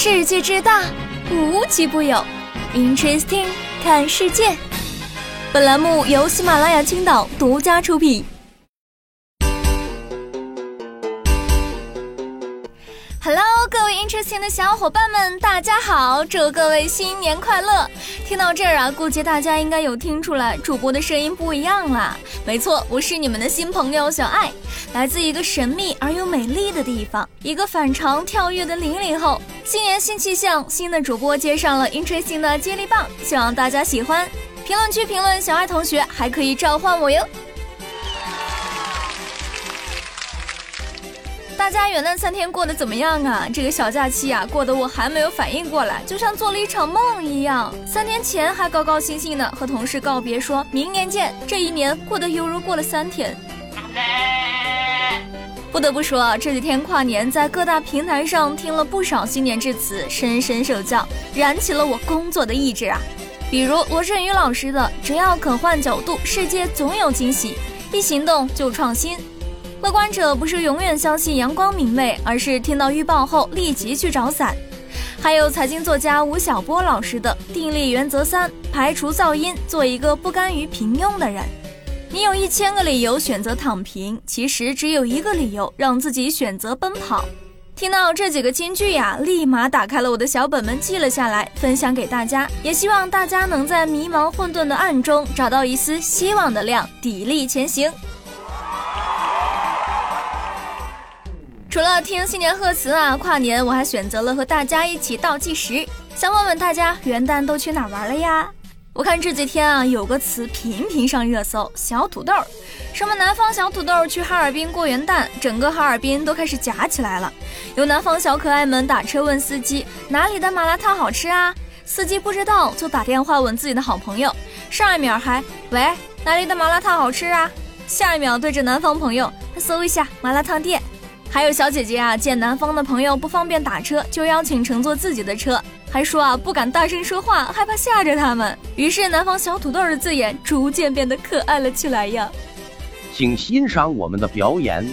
世界之大，无奇不有。Interesting，看世界。本栏目由喜马拉雅青岛独家出品。Hello，各位 Interesting 的小伙伴们，大家好！祝各位新年快乐！听到这儿啊，估计大家应该有听出来，主播的声音不一样啦。没错，我是你们的新朋友小爱，来自一个神秘而又美丽的地方，一个反常跳跃的零零后。新年新气象，新的主播接上了 Interesting 的接力棒，希望大家喜欢。评论区评论小爱同学，还可以召唤我哟。大家元旦三天过得怎么样啊？这个小假期啊，过得我还没有反应过来，就像做了一场梦一样。三天前还高高兴兴的和同事告别，说明年见。这一年过得犹如过了三天。不得不说啊，这几天跨年在各大平台上听了不少新年致辞，深深受教，燃起了我工作的意志啊。比如罗振宇老师的“只要肯换角度，世界总有惊喜，一行动就创新”。乐观者不是永远相信阳光明媚，而是听到预报后立即去找伞。还有财经作家吴晓波老师的定力原则三：排除噪音，做一个不甘于平庸的人。你有一千个理由选择躺平，其实只有一个理由让自己选择奔跑。听到这几个金句呀，立马打开了我的小本本，记了下来，分享给大家。也希望大家能在迷茫混沌的暗中找到一丝希望的亮，砥砺前行。除了听新年贺词啊，跨年我还选择了和大家一起倒计时。想问问大家，元旦都去哪玩了呀？我看这几天啊，有个词频频上热搜，小土豆。什么南方小土豆去哈尔滨过元旦，整个哈尔滨都开始夹起来了。有南方小可爱们打车问司机哪里的麻辣烫好吃啊？司机不知道，就打电话问自己的好朋友。上一秒还喂哪里的麻辣烫好吃啊？下一秒对着南方朋友搜一下麻辣烫店。还有小姐姐啊，见南方的朋友不方便打车，就邀请乘坐自己的车，还说啊不敢大声说话，害怕吓着他们。于是南方小土豆的字眼逐渐变得可爱了起来呀。请欣赏我们的表演。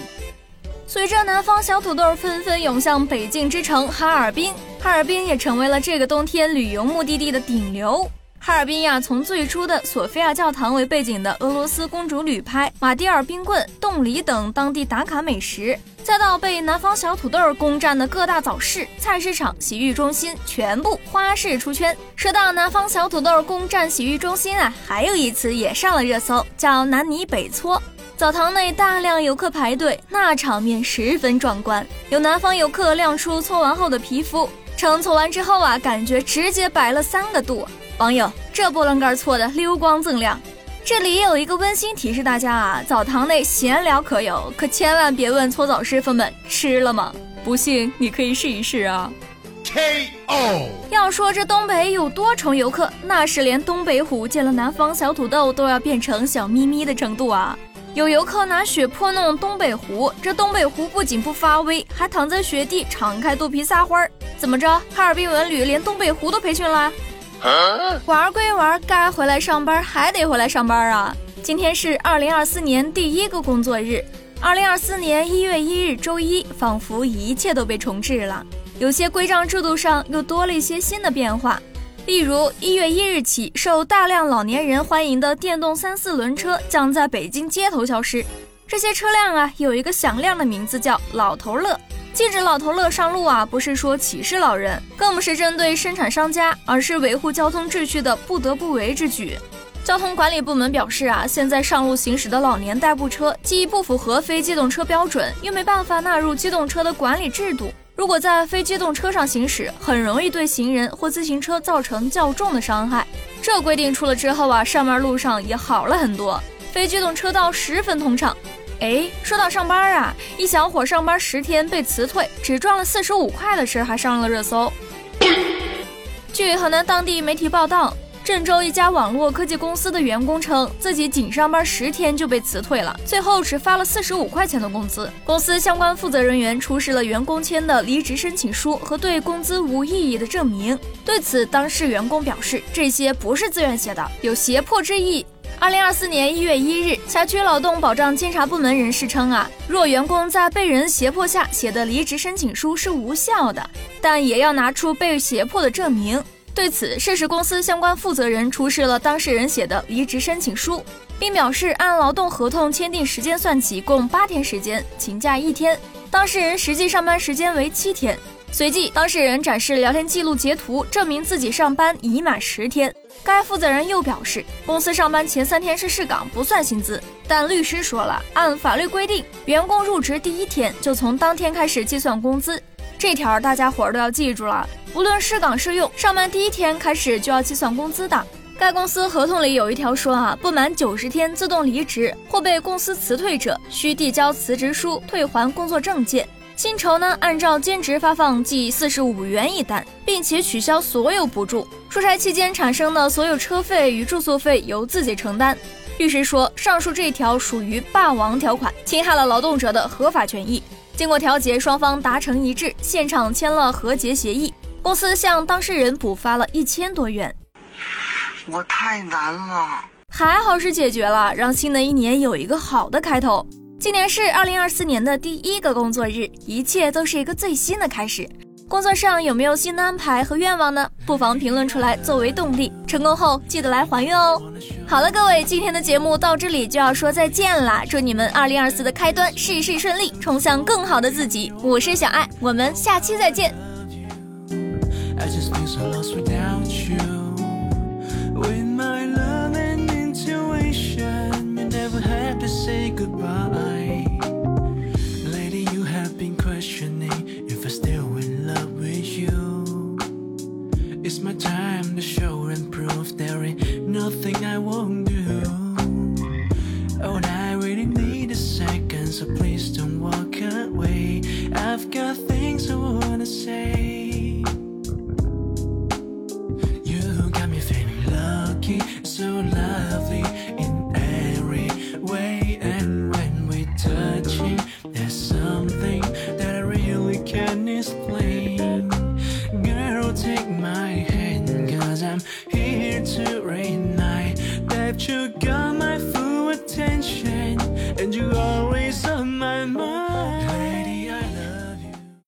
随着南方小土豆纷纷涌向北境之城哈尔滨，哈尔滨也成为了这个冬天旅游目的地的顶流。哈尔滨呀，从最初的索菲亚教堂为背景的俄罗斯公主旅拍、马迭尔冰棍、冻梨等当地打卡美食，再到被南方小土豆攻占的各大早市、菜市场、洗浴中心，全部花式出圈。说到南方小土豆攻占洗浴中心啊，还有一次也上了热搜，叫南泥北搓。澡堂内大量游客排队，那场面十分壮观。有南方游客亮出搓完后的皮肤，称搓完之后啊，感觉直接白了三个度。网友，这波棱盖搓的溜光锃亮。这里也有一个温馨提示大家啊，澡堂内闲聊可有，可千万别问搓澡师傅们吃了吗？不信你可以试一试啊。K.O. 要说这东北有多重游客，那是连东北虎见了南方小土豆都要变成小咪咪的程度啊。有游客拿雪泼弄东北虎，这东北虎不仅不发威，还躺在雪地敞开肚皮撒欢儿。怎么着，哈尔滨文旅连东北虎都培训了？玩归玩，该回来上班还得回来上班啊！今天是二零二四年第一个工作日，二零二四年一月一日周一，仿佛一切都被重置了。有些规章制度上又多了一些新的变化，例如一月一日起，受大量老年人欢迎的电动三四轮车将在北京街头消失。这些车辆啊，有一个响亮的名字，叫“老头乐”。禁止老头乐上路啊，不是说歧视老人，更不是针对生产商家，而是维护交通秩序的不得不为之举。交通管理部门表示啊，现在上路行驶的老年代步车既不符合非机动车标准，又没办法纳入机动车的管理制度。如果在非机动车上行驶，很容易对行人或自行车造成较重的伤害。这规定出了之后啊，上面路上也好了很多，非机动车道十分通畅。哎，说到上班啊，一小伙上班十天被辞退，只赚了四十五块的事还上了热搜。据河南当地媒体报道，郑州一家网络科技公司的员工称，自己仅上班十天就被辞退了，最后只发了四十五块钱的工资。公司相关负责人员出示了员工签的离职申请书和对工资无异议的证明。对此，当事员工表示，这些不是自愿写的，有胁迫之意。二零二四年一月一日，辖区劳动保障监察部门人士称啊，若员工在被人胁迫下写的离职申请书是无效的，但也要拿出被胁迫的证明。对此，涉事公司相关负责人出示了当事人写的离职申请书，并表示按劳动合同签订时间算起，共八天时间，请假一天，当事人实际上班时间为七天。随即，当事人展示聊天记录截图，证明自己上班已满十天。该负责人又表示，公司上班前三天是试岗，不算薪资。但律师说了，按法律规定，员工入职第一天就从当天开始计算工资。这条大家伙儿都要记住了，不论试岗试用，上班第一天开始就要计算工资的。该公司合同里有一条说啊，不满九十天自动离职或被公司辞退者，需递交辞职书、退还工作证件。薪酬呢，按照兼职发放，计四十五元一单，并且取消所有补助。出差期间产生的所有车费与住宿费由自己承担。律师说，上述这条属于霸王条款，侵害了劳动者的合法权益。经过调解，双方达成一致，现场签了和解协议。公司向当事人补发了一千多元。我太难了，还好是解决了，让新的一年有一个好的开头。今年是二零二四年的第一个工作日，一切都是一个最新的开始。工作上有没有新的安排和愿望呢？不妨评论出来作为动力。成功后记得来还愿哦。好了，各位，今天的节目到这里就要说再见啦！祝你们二零二四的开端事事顺利，冲向更好的自己。我是小爱，我们下期再见。It's my time to show and prove there ain't nothing I won't do. Oh, and I really need a second, so please. You got